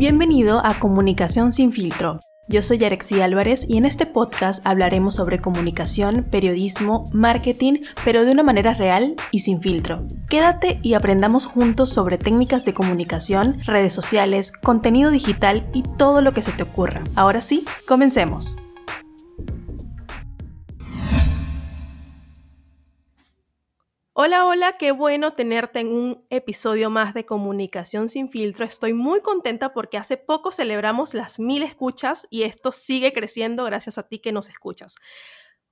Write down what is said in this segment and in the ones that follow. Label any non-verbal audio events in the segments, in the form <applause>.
Bienvenido a Comunicación sin filtro. Yo soy Arexi Álvarez y en este podcast hablaremos sobre comunicación, periodismo, marketing, pero de una manera real y sin filtro. Quédate y aprendamos juntos sobre técnicas de comunicación, redes sociales, contenido digital y todo lo que se te ocurra. Ahora sí, comencemos. Hola, hola, qué bueno tenerte en un episodio más de Comunicación sin filtro. Estoy muy contenta porque hace poco celebramos las mil escuchas y esto sigue creciendo gracias a ti que nos escuchas.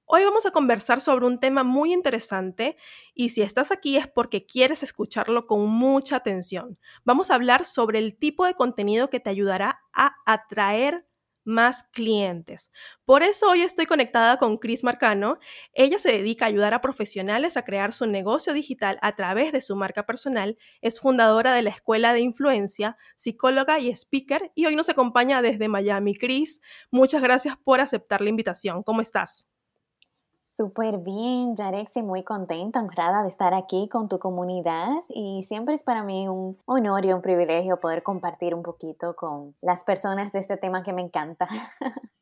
Hoy vamos a conversar sobre un tema muy interesante y si estás aquí es porque quieres escucharlo con mucha atención. Vamos a hablar sobre el tipo de contenido que te ayudará a atraer más clientes. Por eso hoy estoy conectada con Cris Marcano. Ella se dedica a ayudar a profesionales a crear su negocio digital a través de su marca personal. Es fundadora de la Escuela de Influencia, psicóloga y speaker y hoy nos acompaña desde Miami. Cris, muchas gracias por aceptar la invitación. ¿Cómo estás? Súper bien, Yarexi, muy contenta, honrada de estar aquí con tu comunidad y siempre es para mí un honor y un privilegio poder compartir un poquito con las personas de este tema que me encanta. <laughs>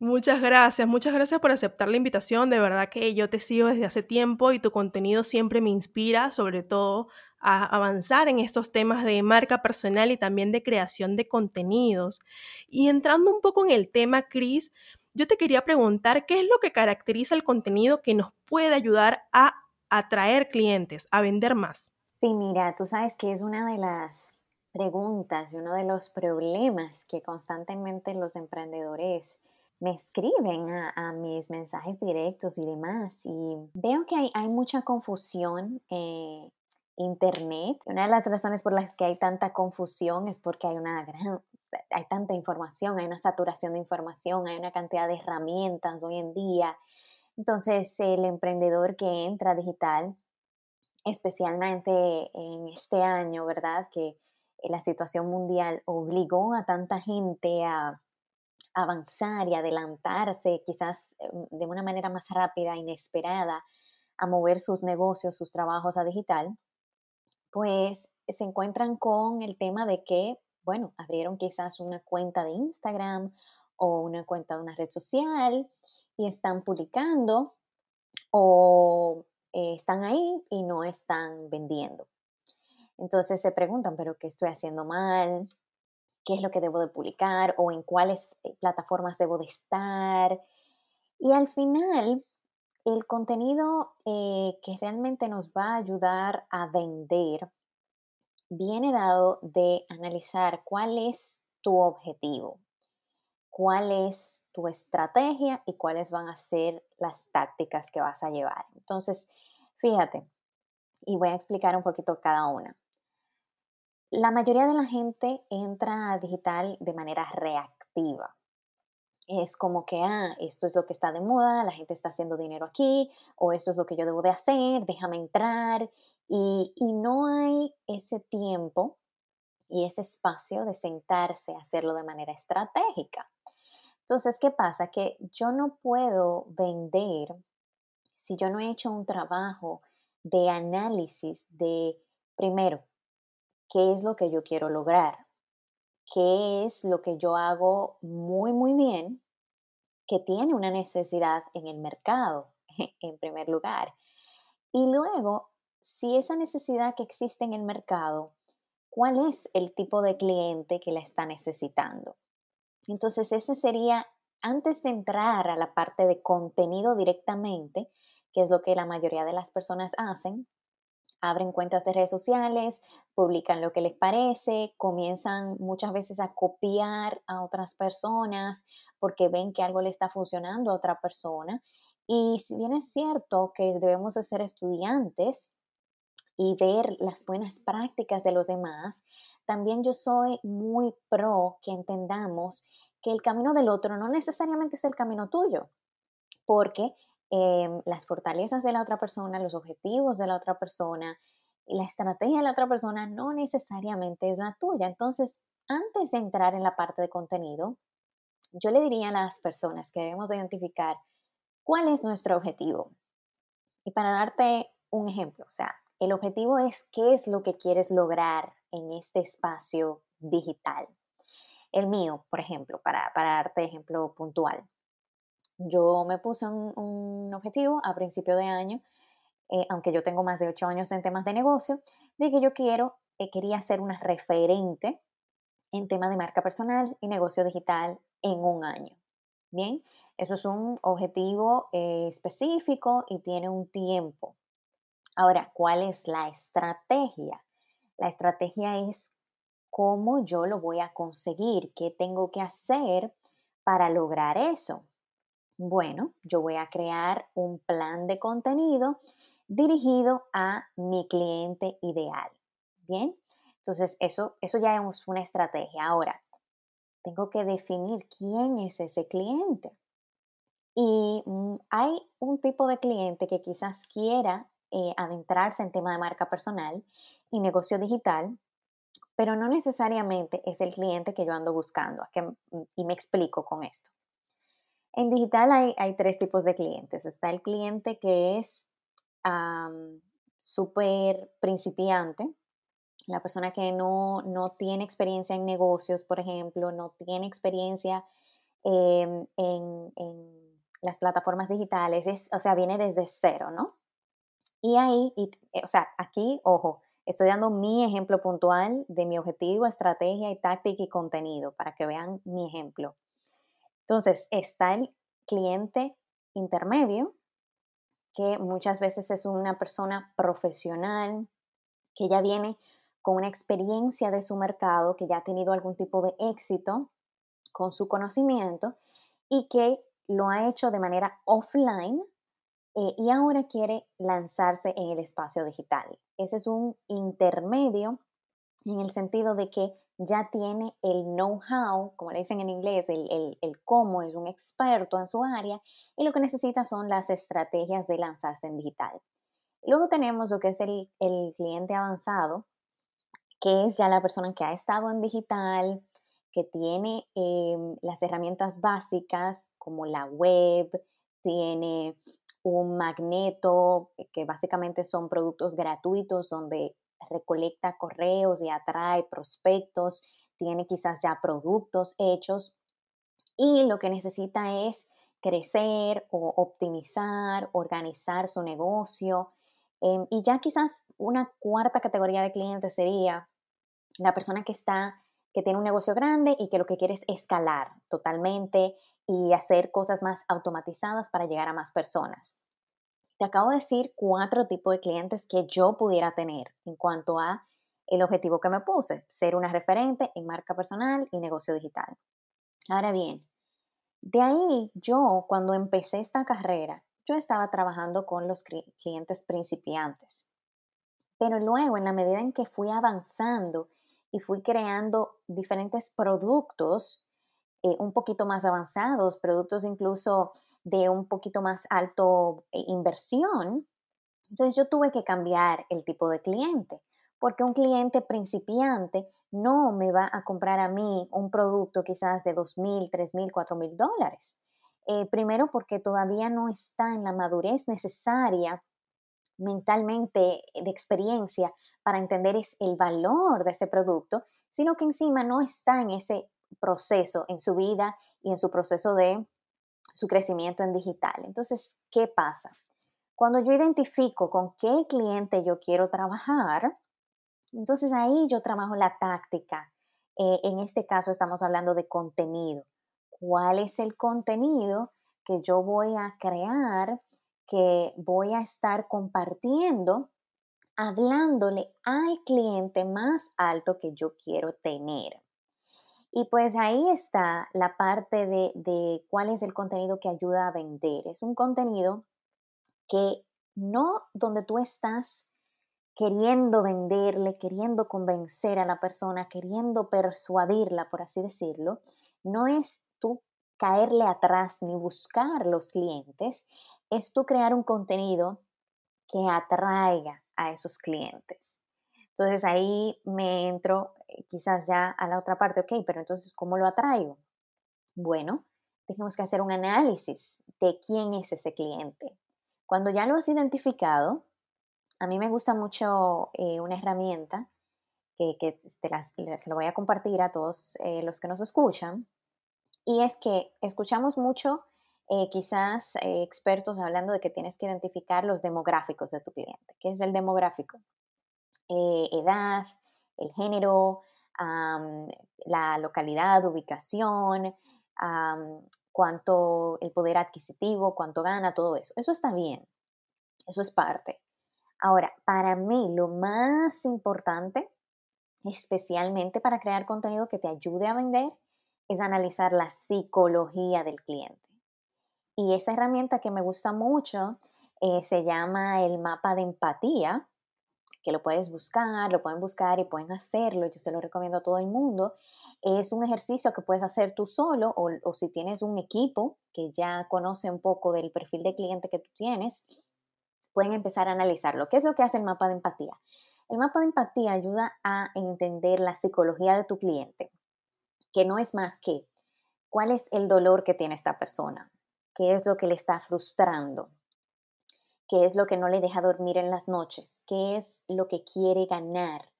Muchas gracias, muchas gracias por aceptar la invitación. De verdad que yo te sigo desde hace tiempo y tu contenido siempre me inspira, sobre todo a avanzar en estos temas de marca personal y también de creación de contenidos. Y entrando un poco en el tema, Cris, yo te quería preguntar qué es lo que caracteriza el contenido que nos puede ayudar a atraer clientes, a vender más. Sí, mira, tú sabes que es una de las preguntas y uno de los problemas que constantemente los emprendedores me escriben a, mis mensajes directos y demás. Y veo que hay, hay mucha confusión en Internet. Una de las razones por las que hay tanta confusión es porque hay una gran hay tanta información, hay una saturación de información, hay una cantidad de herramientas hoy en día. Entonces, el emprendedor que entra digital, especialmente en este año, ¿verdad? Que la situación mundial obligó a tanta gente a avanzar y adelantarse, quizás em, de una manera más rápida, inesperada, a mover sus negocios, sus trabajos a digital, pues se encuentran con el tema de que bueno, abrieron quizás una cuenta de Instagram o una cuenta de una red social y están publicando o eh, están ahí y no están vendiendo. Entonces se preguntan, pero ¿qué estoy haciendo mal? ¿Qué es lo que debo de publicar? ¿O en cuáles eh, plataformas debo de estar? Y al final, el contenido eh, que realmente nos va a ayudar a vender viene dado de analizar cuál es tu objetivo, cuál es tu estrategia y cuáles van a ser las tácticas que vas a llevar. Entonces, fíjate, y voy a explicar un poquito cada una. La mayoría de la gente entra a digital de manera reactiva es como que, ah, esto es lo que está de moda, la gente está haciendo dinero aquí, o esto es lo que yo debo de hacer, déjame entrar. Y, y no hay ese tiempo y ese espacio de sentarse a hacerlo de manera estratégica. Entonces, ¿qué pasa? Que yo no puedo vender si yo no he hecho un trabajo de análisis de, primero, qué es lo que yo quiero lograr, qué es lo que yo hago muy, muy bien, que tiene una necesidad en el mercado, <laughs> en primer lugar. Y luego, si esa necesidad que existe en el mercado, ¿cuál es el tipo de cliente que la está necesitando? Entonces, ese sería, antes de entrar a la parte de contenido directamente, que es lo que la mayoría de las personas hacen, abren cuentas de redes sociales, publican lo que les parece, comienzan muchas veces a copiar a otras personas porque ven que algo le está funcionando a otra persona. Y si bien es cierto que debemos de ser estudiantes y ver las buenas prácticas de los demás, también yo soy muy pro que entendamos que el camino del otro no necesariamente es el camino tuyo, porque Em, las fortalezas de la otra persona, los objetivos de la otra persona la estrategia de la otra persona no necesariamente es la tuya. Entonces, antes de entrar en la parte de contenido, yo le diría a las personas que debemos identificar cuál es nuestro objetivo. Y para darte un ejemplo, o sea, el objetivo es qué es lo que quieres lograr en este espacio digital. El mío, por ejemplo, para, para darte ejemplo puntual. Yo me puse un, objetivo a principio de año, eh, aunque yo tengo más de ocho años en temas de negocio, de que yo quiero, eh, quería ser una referente en temas de marca personal y negocio digital en un año. Bien, eso es un objetivo eh, específico y tiene un tiempo. Ahora, ¿cuál es la estrategia? La estrategia es cómo yo lo voy a conseguir, qué tengo que hacer para lograr eso. Bueno, yo voy a crear un plan de contenido dirigido a mi cliente ideal. Bien, entonces eso, eso ya es una estrategia. Ahora, tengo que definir quién es ese cliente. Y mm, hay un tipo de cliente que quizás quiera eh, adentrarse en tema de marca personal y negocio digital, pero no necesariamente es el cliente que yo ando buscando. y me explico con esto. En digital hay, tres tipos de clientes. Está el cliente que es súper principiante, la persona que no, tiene experiencia en negocios, por ejemplo, no tiene experiencia em, en, las plataformas digitales, es, o sea, viene desde cero, ¿no? Y ahí, eh, o sea, aquí, ojo, estoy dando mi ejemplo puntual de mi objetivo, estrategia y táctica y contenido para que vean mi ejemplo. Entonces, está el cliente intermedio, que muchas veces es una persona profesional, que ya viene con una experiencia de su mercado, que ya ha tenido algún tipo de éxito con su conocimiento y que lo ha hecho de manera offline eh, y ahora quiere lanzarse en el espacio digital. Ese es un intermedio en el sentido de que ya tiene el know-how, como le dicen en inglés, el, cómo, es un experto en su área y lo que necesita son las estrategias de lanzarse en digital. Luego tenemos lo que es el, cliente avanzado, que es ya la persona que ha estado en digital, que tiene em, las herramientas básicas como la web, tiene un magneto, que básicamente son productos gratuitos donde recolecta correos y atrae prospectos, tiene quizás ya productos hechos y lo que necesita es crecer o optimizar, organizar su negocio. Em, y ya quizás una cuarta categoría de clientes sería la persona que está que tiene un negocio grande y que lo que quiere es escalar totalmente y hacer cosas más automatizadas para llegar a más personas. Te acabo de decir cuatro tipos de clientes que yo pudiera tener en cuanto a el objetivo que me puse, ser una referente en marca personal y negocio digital. Ahora bien, de ahí yo cuando empecé esta carrera, yo estaba trabajando con los clientes principiantes. Pero luego, en la medida en que fui avanzando y fui creando diferentes productos eh, un poquito más avanzados, productos incluso de un poquito más alto eh, inversión, entonces yo tuve que cambiar el tipo de cliente, porque un cliente principiante no me va a comprar a mí un producto quizás de dos mil, tres mil, cuatro mil dólares. Eh, primero porque todavía no está en la madurez necesaria mentalmente de experiencia para entender el valor de ese producto, sino que encima no está en ese proceso, en su vida y en su proceso de su crecimiento en digital. Entonces, ¿qué pasa? Cuando yo identifico con qué cliente yo quiero trabajar, entonces ahí yo trabajo la táctica. Eh, en este caso estamos hablando de contenido. ¿Cuál es el contenido que yo voy a crear, que voy a estar compartiendo, hablándole al cliente más alto que yo quiero tener? Y pues ahí está la parte de, cuál es el contenido que ayuda a vender. Es un contenido que no donde tú estás queriendo venderle, queriendo convencer a la persona, queriendo persuadirla, por así decirlo, no es tú caerle atrás ni buscar los clientes, es tú crear un contenido que atraiga a esos clientes. Entonces ahí me entro eh, quizás ya a la otra parte, ok, pero entonces, ¿cómo lo atraigo? Bueno, tenemos que hacer un análisis de quién es ese cliente. Cuando ya lo has identificado, a mí me gusta mucho eh, una herramienta que, se lo voy a compartir a todos eh, los que nos escuchan. Y es que escuchamos mucho, eh, quizás eh, expertos hablando de que tienes que identificar los demográficos de tu cliente. ¿Qué es el demográfico? Edad, el género, la localidad, ubicación, cuánto el poder adquisitivo, cuánto gana, todo eso. Eso está bien. Eso es parte. Ahora, para mí lo más importante especialmente para crear contenido que te ayude a vender, es analizar la psicología del cliente. Y esa herramienta que me gusta mucho eh, se llama el mapa de empatía, que lo puedes buscar, lo pueden buscar y pueden hacerlo, yo se lo recomiendo a todo el mundo. Es un ejercicio que puedes hacer tú solo o, o si tienes un equipo que ya conoce un poco del perfil de cliente que tú tienes, pueden empezar a analizarlo. ¿Qué es lo que hace el mapa de empatía? El mapa de empatía ayuda a entender la psicología de tu cliente, que no es más que cuál es el dolor que tiene esta persona, qué es lo que le está frustrando, qué es lo que no le deja dormir en las noches, qué es lo que quiere ganar,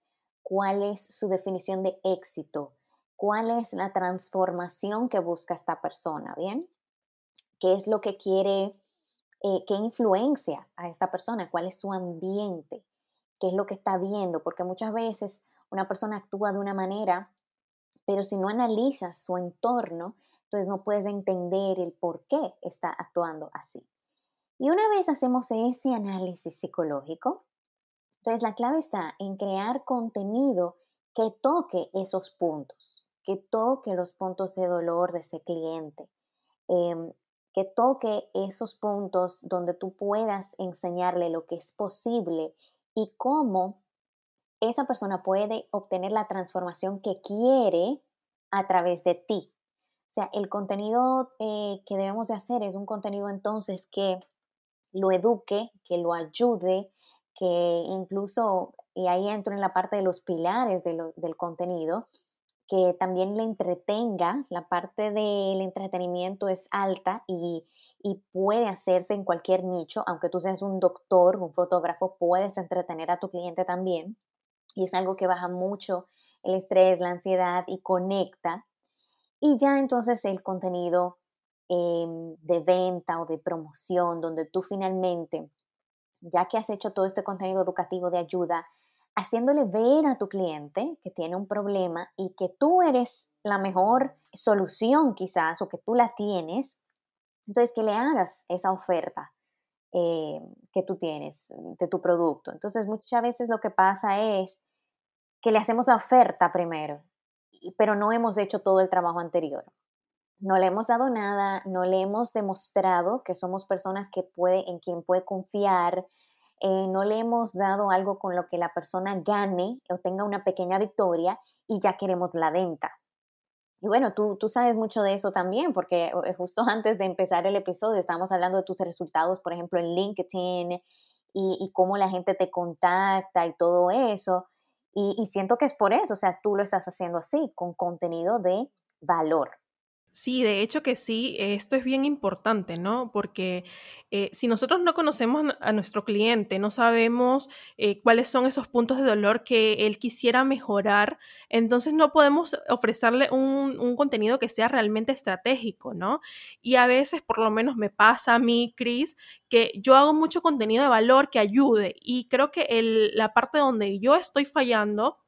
cuál es su definición de éxito, cuál es la transformación que busca esta persona, ¿bien? ¿Qué es lo que quiere, eh, qué influencia a esta persona, cuál es su ambiente? qué es lo que está viendo, porque muchas veces una persona actúa de una manera, pero si no analizas su entorno, entonces no puedes entender el por qué está actuando así. Y una vez hacemos ese análisis psicológico, entonces la clave está en crear contenido que toque esos puntos, que toque los puntos de dolor de ese cliente, em, que toque esos puntos donde tú puedas enseñarle lo que es posible y cómo esa persona puede obtener la transformación que quiere a través de ti. O sea, el contenido eh, que debemos de hacer es un contenido entonces que lo eduque, que lo ayude, que incluso, y ahí entro en la parte de los pilares del contenido, que también le entretenga, la parte del entretenimiento es alta y y puede hacerse en cualquier nicho, aunque tú seas un doctor, un fotógrafo, puedes entretener a tu cliente también. Y es algo que baja mucho el estrés, la ansiedad y conecta. Y ya entonces el contenido de venta o de promoción, donde tú finalmente, ya que has hecho todo este contenido educativo de ayuda, haciéndole ver a tu cliente que tiene un problema y que tú eres la mejor solución quizás o que tú la tienes, entonces, que le hagas esa oferta eh, que tú tienes de tu producto. Entonces, muchas veces lo que pasa es que le hacemos la oferta primero, pero no hemos hecho todo el trabajo anterior. No le hemos dado nada, no le hemos demostrado que somos personas que puede, en quien puede confiar, eh, no le hemos dado algo con lo que la persona gane o tenga una pequeña victoria y ya queremos la venta. Y bueno, tú, tú sabes mucho de eso también, porque eh, justo <laughs> antes de empezar el episodio estábamos hablando de tus resultados, por ejemplo, en LinkedIn y, y cómo la gente te contacta y todo eso. Y, y siento que es por eso, o sea, tú lo estás haciendo así, con contenido de valor. Sí, de hecho que sí, esto es bien importante, ¿no? Porque eh, si nosotros no conocemos a nuestro cliente, no sabemos eh, cuáles son esos puntos de dolor que él quisiera mejorar, entonces no podemos ofrecerle un, contenido que sea realmente estratégico, ¿no? Y a veces, por lo menos me pasa a mí, Chris, que yo hago mucho contenido de valor que ayude y creo que la parte donde yo estoy fallando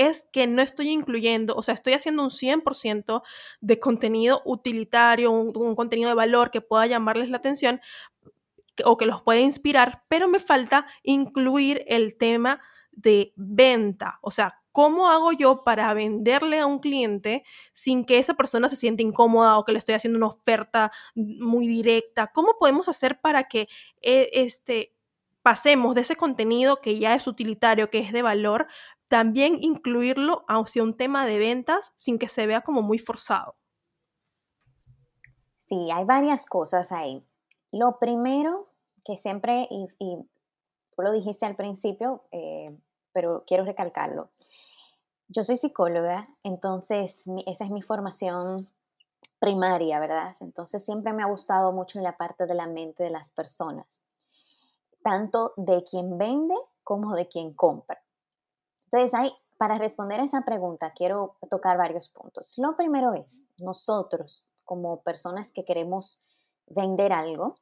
es que no estoy incluyendo, o sea, estoy haciendo un 100% de contenido utilitario, un, contenido de valor que pueda llamarles la atención o que los pueda inspirar, pero me falta incluir el tema de venta, o sea, ¿cómo hago yo para venderle a un cliente sin que esa persona se sienta incómoda o que le estoy haciendo una oferta muy directa? ¿Cómo podemos hacer para que eh, este, pasemos de ese contenido que ya es utilitario, que es de valor, también incluirlo hacia un tema de ventas sin que se vea como muy forzado. Sí, hay varias cosas ahí. Lo primero que siempre, y, tú lo dijiste al principio, eh, pero quiero recalcarlo. Yo soy psicóloga, entonces esa es mi formación primaria, ¿verdad? Entonces siempre me ha gustado mucho la parte de la mente de las personas, tanto de quien vende como de quien compra. Entonces para responder a esa pregunta, quiero tocar varios puntos. Lo primero es, nosotros como personas que queremos vender algo,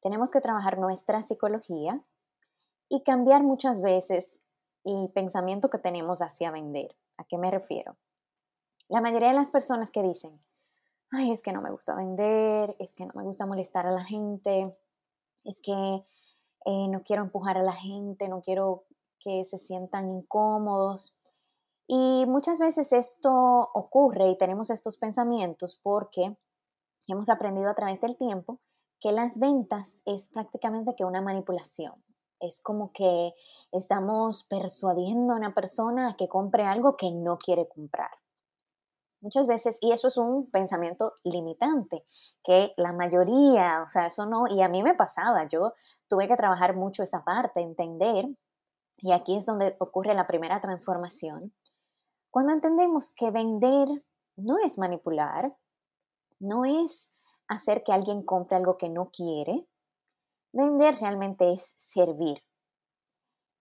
tenemos que trabajar nuestra psicología y cambiar muchas veces el pensamiento que tenemos hacia vender. ¿A qué me refiero? La mayoría de las personas que dicen, ay, es que no me gusta vender, es que no me gusta molestar a la gente, es que eh, no quiero empujar a la gente, no quiero que se sientan incómodos. Y muchas veces esto ocurre y tenemos estos pensamientos porque hemos aprendido a través del tiempo que las ventas es prácticamente que una manipulación. Es como que estamos persuadiendo a una persona a que compre algo que no quiere comprar. Muchas veces, y eso es un pensamiento limitante, que la mayoría, o sea, eso no, y a mí me pasaba, yo tuve que trabajar mucho esa parte, entender, y aquí es donde ocurre la primera transformación, cuando entendemos que vender no es manipular, no es hacer que alguien compre algo que no quiere, vender realmente es servir.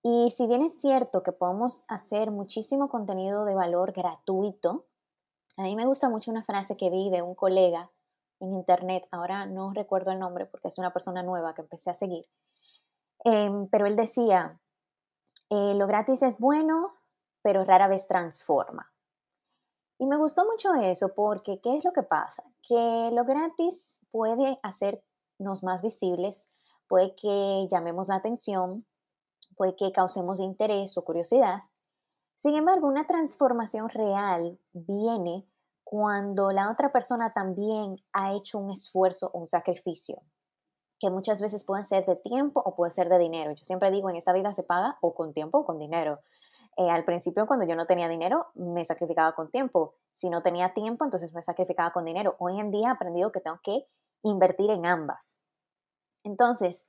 Y si bien es cierto que podemos hacer muchísimo contenido de valor gratuito, a mí me gusta mucho una frase que vi de un colega en internet, ahora no recuerdo el nombre porque es una persona nueva que empecé a seguir, em, pero él decía, eh, lo gratis es bueno, pero rara vez transforma. Y me gustó mucho eso porque, ¿qué es lo que pasa? Que lo gratis puede hacernos más visibles, puede que llamemos la atención, puede que causemos interés o curiosidad, sin embargo, una transformación real viene cuando la otra persona también ha hecho un esfuerzo o un sacrificio, que muchas veces puede ser de tiempo o puede ser de dinero. Yo siempre digo, en esta vida se paga o con tiempo o con dinero. Eh, al principio, cuando yo no tenía dinero, me sacrificaba con tiempo. Si no tenía tiempo, entonces me sacrificaba con dinero. Hoy en día he aprendido que tengo que invertir en ambas. Entonces,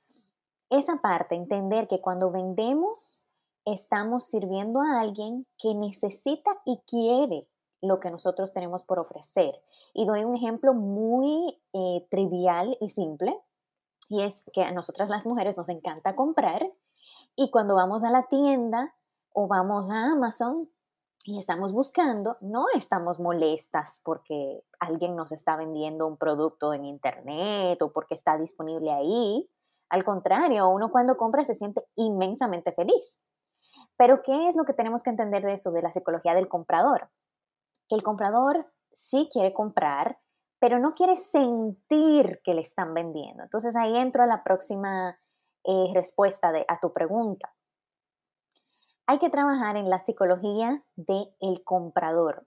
esa parte, entender que cuando vendemos estamos sirviendo a alguien que necesita y quiere lo que nosotros tenemos por ofrecer. Y doy un ejemplo muy eh, trivial y simple, y es que a nosotras las mujeres nos encanta comprar y cuando vamos a la tienda o vamos a Amazon y estamos buscando, no estamos molestas porque alguien nos está vendiendo un producto en internet o porque está disponible ahí. Al contrario, uno cuando compra se siente inmensamente feliz. Pero ¿qué es lo que tenemos que entender de eso, de la psicología del comprador? Que el comprador sí quiere comprar, pero no quiere sentir que le están vendiendo. Entonces ahí entro a la próxima eh, respuesta de, a tu pregunta. Hay que trabajar en la psicología del el comprador.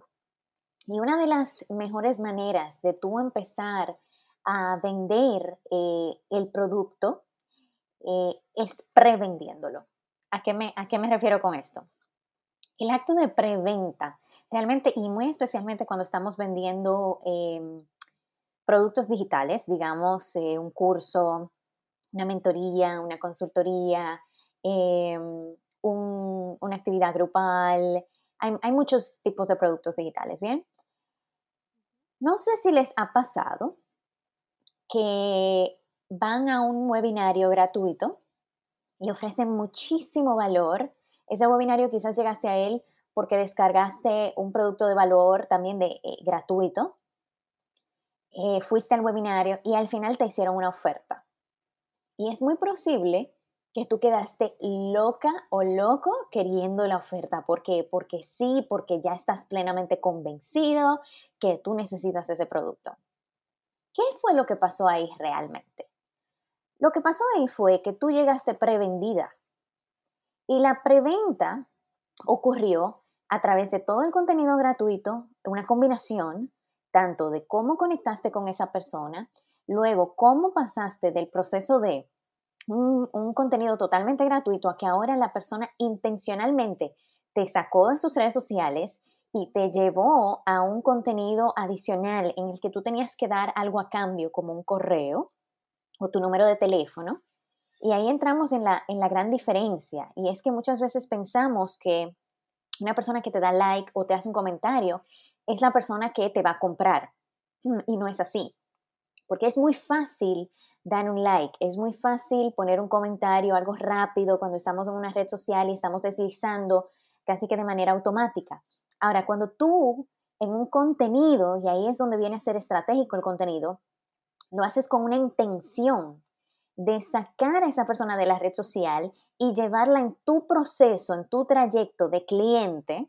Y una de las mejores maneras de tú empezar a vender eh, el producto eh, es prevendiéndolo. ¿A qué, me, ¿A qué me refiero con esto? El acto de preventa, realmente, y muy especialmente cuando estamos vendiendo em, productos digitales, digamos, eh, un curso, una mentoría, una consultoría, em, una actividad grupal, hay, muchos tipos de productos digitales, ¿bien? No sé si les ha pasado que van a un webinario gratuito y ofrece muchísimo valor. Ese webinario quizás llegaste a él porque descargaste un producto de valor también de, eh, gratuito. Eh, fuiste al webinario y al final te hicieron una oferta. Y es muy posible que tú quedaste loca o loco queriendo la oferta. ¿Por qué? Porque sí, porque ya estás plenamente convencido que tú necesitas ese producto. ¿Qué fue lo que pasó ahí realmente? Lo que pasó ahí fue que tú llegaste prevendida y la preventa ocurrió a través de todo el contenido gratuito, una combinación tanto de cómo conectaste con esa persona, luego cómo pasaste del proceso de un, contenido totalmente gratuito a que ahora la persona intencionalmente te sacó de sus redes sociales y te llevó a un contenido adicional en el que tú tenías que dar algo a cambio como un correo o tu número de teléfono. Y ahí entramos en la, en la gran diferencia. Y es que muchas veces pensamos que una persona que te da like o te hace un comentario es la persona que te va a comprar. Mm, y no es así. Porque es muy fácil dar un like, es muy fácil poner un comentario, algo rápido cuando estamos en una red social y estamos deslizando casi que de manera automática. Ahora, cuando tú en un contenido, y ahí es donde viene a ser estratégico el contenido, lo haces con una intención de sacar a esa persona de la red social y llevarla en tu proceso, en tu trayecto de cliente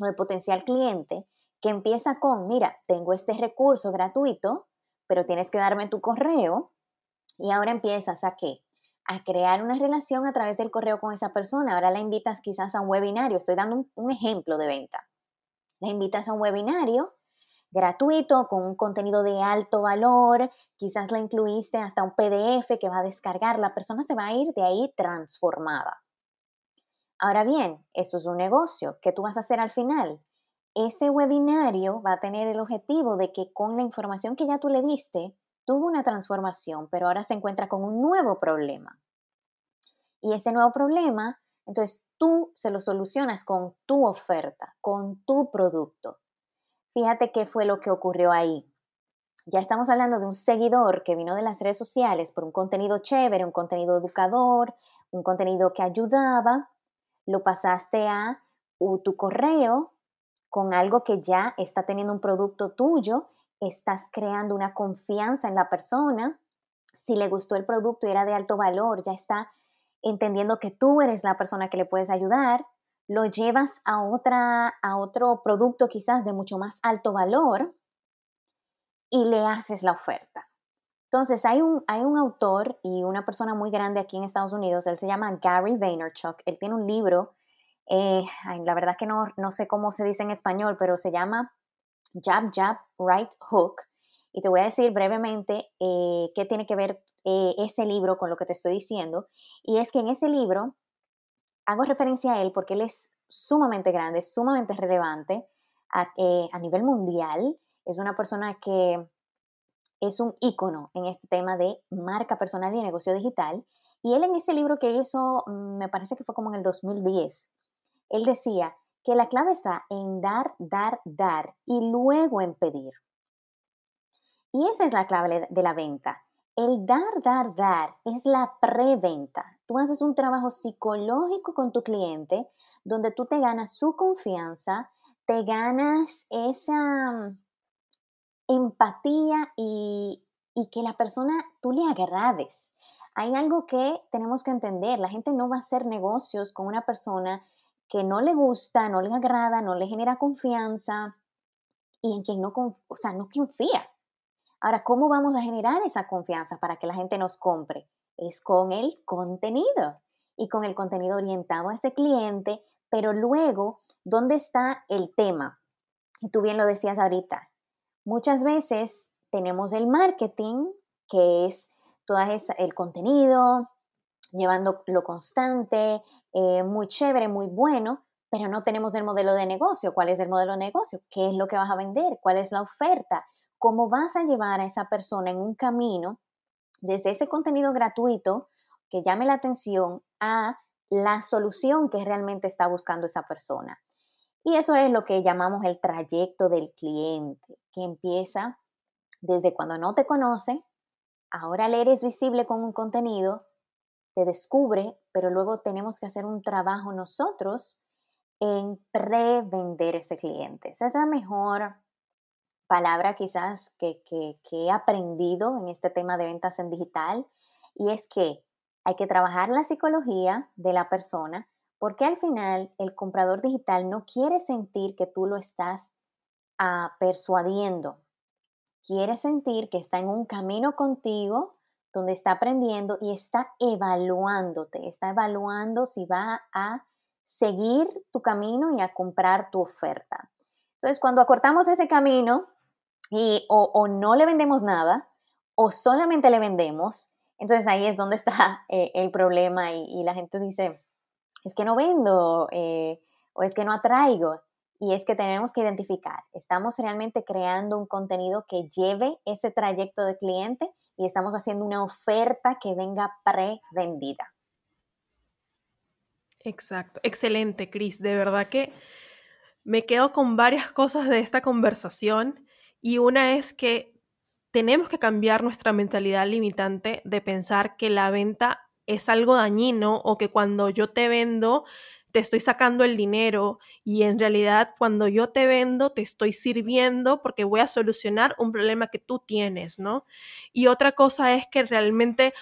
o de potencial cliente, que empieza con, mira, tengo este recurso gratuito, pero tienes que darme tu correo y ahora empiezas a qué? A crear una relación a través del correo con esa persona. Ahora la invitas quizás a un webinario. Estoy dando un, ejemplo de venta. La invitas a un webinario gratuito con un contenido de alto valor, quizás la incluiste hasta un PDF que va a descargar, la persona se va a ir de ahí transformada. Ahora bien, esto es un negocio, ¿qué tú vas a hacer al final? Ese webinario va a tener el objetivo de que con la información que ya tú le diste, tuvo una transformación, pero ahora se encuentra con un nuevo problema. Y ese nuevo problema, entonces tú se lo solucionas con tu oferta, con tu producto. Fíjate qué fue lo que ocurrió ahí. Ya estamos hablando de un seguidor que vino de las redes sociales por un contenido chévere, un contenido educador, un contenido que ayudaba. Lo pasaste a tu correo con algo que ya está teniendo un producto tuyo estás creando una confianza en la persona. Si le gustó el producto y era de alto valor, ya está entendiendo que tú eres la persona que le puedes ayudar. Lo llevas a, otra, a otro producto quizás de mucho más alto valor y le haces la oferta. Entonces, hay un, hay un autor y una persona muy grande aquí en Estados Unidos, él se llama Gary Vaynerchuk, él tiene un libro, eh, la verdad que no, no sé cómo se dice en español, pero se llama Jab, Jab, Right Hook. Y te voy a decir brevemente eh, qué tiene que ver eh, ese libro con lo que te estoy diciendo. Y es que en ese libro hago referencia a él porque él es sumamente grande, sumamente relevante a, eh, a nivel mundial. Es una persona que es un ícono en este tema de marca personal y negocio digital. Y él en ese libro que hizo, mm, me parece que fue como en el 2010, él decía, que la clave está en dar, dar, dar y luego en pedir. Y esa es la clave de la venta. El dar, dar, dar es la preventa. Tú haces un trabajo psicológico con tu cliente donde tú te ganas su confianza, te ganas esa mm, empatía y, y que la persona tú le agrades. Hay algo que tenemos que entender. La gente no va a hacer negocios con una persona que no le gusta, no le agrada, no le genera confianza y en quien no, o sea, no confía. Ahora, ¿cómo vamos a generar esa confianza para que la gente nos compre? Es con el contenido y con el contenido orientado a ese cliente, pero luego, ¿dónde está el tema? Y tú bien lo decías ahorita. Muchas veces tenemos el marketing, que es todo el contenido, llevando lo constante, eh, muy chévere, muy bueno, pero no tenemos el modelo de negocio. ¿Cuál es el modelo de negocio? ¿Qué es lo que vas a vender? ¿Cuál es la oferta? ¿Cómo vas a llevar a esa persona en un camino desde ese contenido gratuito que llame la atención a la solución que realmente está buscando esa persona? Y eso es lo que llamamos el trayecto del cliente, que empieza desde cuando no te conoce, ahora le eres visible con un contenido, te descubre, pero luego tenemos que hacer un trabajo nosotros en prevender ese cliente. Esa es la mejor palabra quizás que, he aprendido en este tema de ventas en digital y es que hay que trabajar la psicología de la persona porque al final el comprador digital no quiere sentir que tú lo estás ah, persuadiendo, quiere sentir que está en un camino contigo donde está aprendiendo y está evaluándote, está evaluando si va a seguir tu camino y a comprar tu oferta. Entonces, cuando acortamos ese camino y o, no le vendemos nada o solamente le vendemos, entonces ahí es donde está eh, el problema y, la gente dice, es que no vendo eh, o es que no atraigo. Y es que tenemos que identificar, ¿estamos realmente creando un contenido que lleve ese trayecto de cliente y estamos haciendo una oferta que venga pre-vendida. Exacto, excelente, Cris. De verdad que me quedo con varias cosas de esta conversación y una es que tenemos que cambiar nuestra mentalidad limitante de pensar que la venta es algo dañino o que cuando yo te vendo te estoy sacando el dinero y en realidad cuando yo te vendo te estoy sirviendo porque voy a solucionar un problema que tú tienes, ¿no? Y otra cosa es que realmente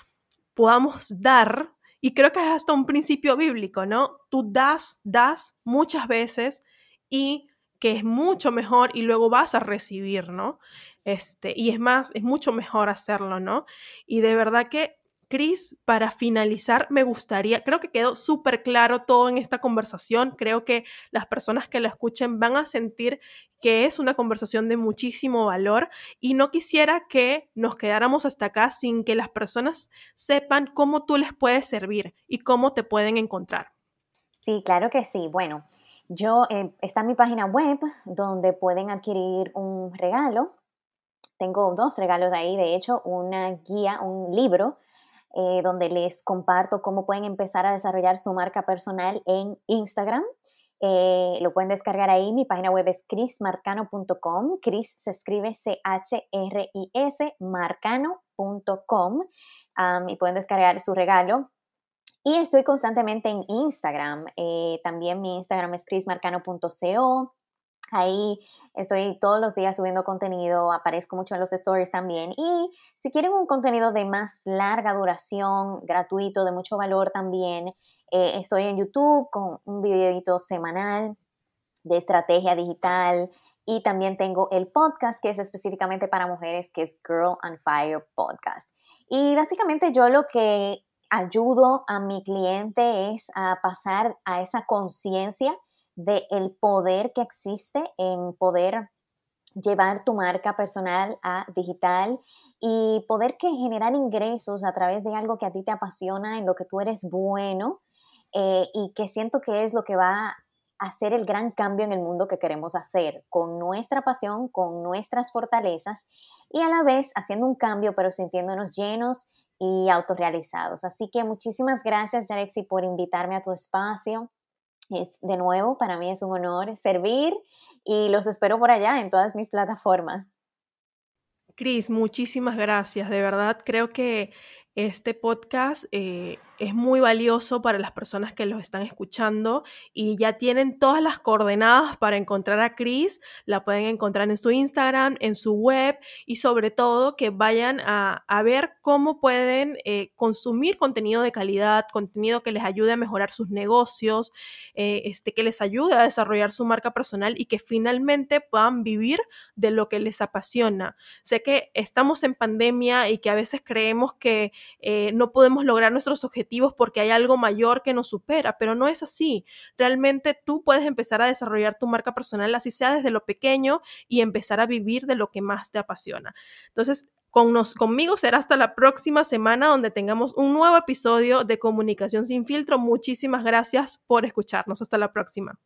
podamos dar, y creo que es hasta un principio bíblico, ¿no? Tú das, das muchas veces y que es mucho mejor y luego vas a recibir, ¿no? Este, y es más, es mucho mejor hacerlo, ¿no? Y de verdad que Cris, para finalizar, me gustaría, creo que quedó súper claro todo en esta conversación, creo que las personas que la escuchen van a sentir que es una conversación de muchísimo valor y no quisiera que nos quedáramos hasta acá sin que las personas sepan cómo tú les puedes servir y cómo te pueden encontrar. Sí, claro que sí. Bueno, yo, eh, está mi página web donde pueden adquirir un regalo. Tengo dos regalos ahí, de hecho, una guía, un libro eh, donde les comparto cómo pueden empezar a desarrollar su marca personal en Instagram. Eh, lo pueden descargar ahí. Mi página web es chrismarcano.com. Chris se escribe C-H-R-I-S, marcano.com. y pueden descargar su regalo. Y estoy constantemente en Instagram. Eh, también mi Instagram es chrismarcano.co. Ahí estoy todos los días subiendo contenido, aparezco mucho en los stories también. Y si quieren un contenido de más larga duración, gratuito, de mucho valor también, eh, estoy en YouTube con un videito semanal de estrategia digital. Y también tengo el podcast que es específicamente para mujeres, que es Girl on Fire Podcast. Y básicamente yo lo que ayudo a mi cliente es a pasar a esa conciencia del el poder que existe en poder llevar tu marca personal a digital y poder que generar ingresos a través de algo que a ti te apasiona, en lo que tú eres bueno eh, y que siento que es lo que va a hacer el gran cambio en el mundo que queremos hacer, con nuestra pasión, con nuestras fortalezas y a la vez haciendo un cambio, pero sintiéndonos llenos y autorrealizados. Así que muchísimas gracias, Yarexi, por invitarme a tu espacio. De nuevo, para mí es un honor servir y los espero por allá en todas mis plataformas. Cris, muchísimas gracias. De verdad, creo que este podcast eh, es muy valioso para las personas que los están escuchando y ya tienen todas las coordenadas para encontrar a Chris. La pueden encontrar en su Instagram, en su web y sobre todo que vayan a, ver cómo pueden eh, consumir contenido de calidad, contenido que les ayude a mejorar sus negocios, eh, este, que les ayude a desarrollar su marca personal y que finalmente puedan vivir de lo que les apasiona. Sé que estamos en pandemia y que a veces creemos que eh, no podemos lograr nuestros objetivos porque hay algo mayor que nos supera, pero no es así. Realmente tú puedes empezar a desarrollar tu marca personal, así sea desde lo pequeño, y empezar a vivir de lo que más te apasiona. Entonces, con conmigo será hasta la próxima semana donde tengamos un nuevo episodio de Comunicación sin filtro. Muchísimas gracias por escucharnos. Hasta la próxima.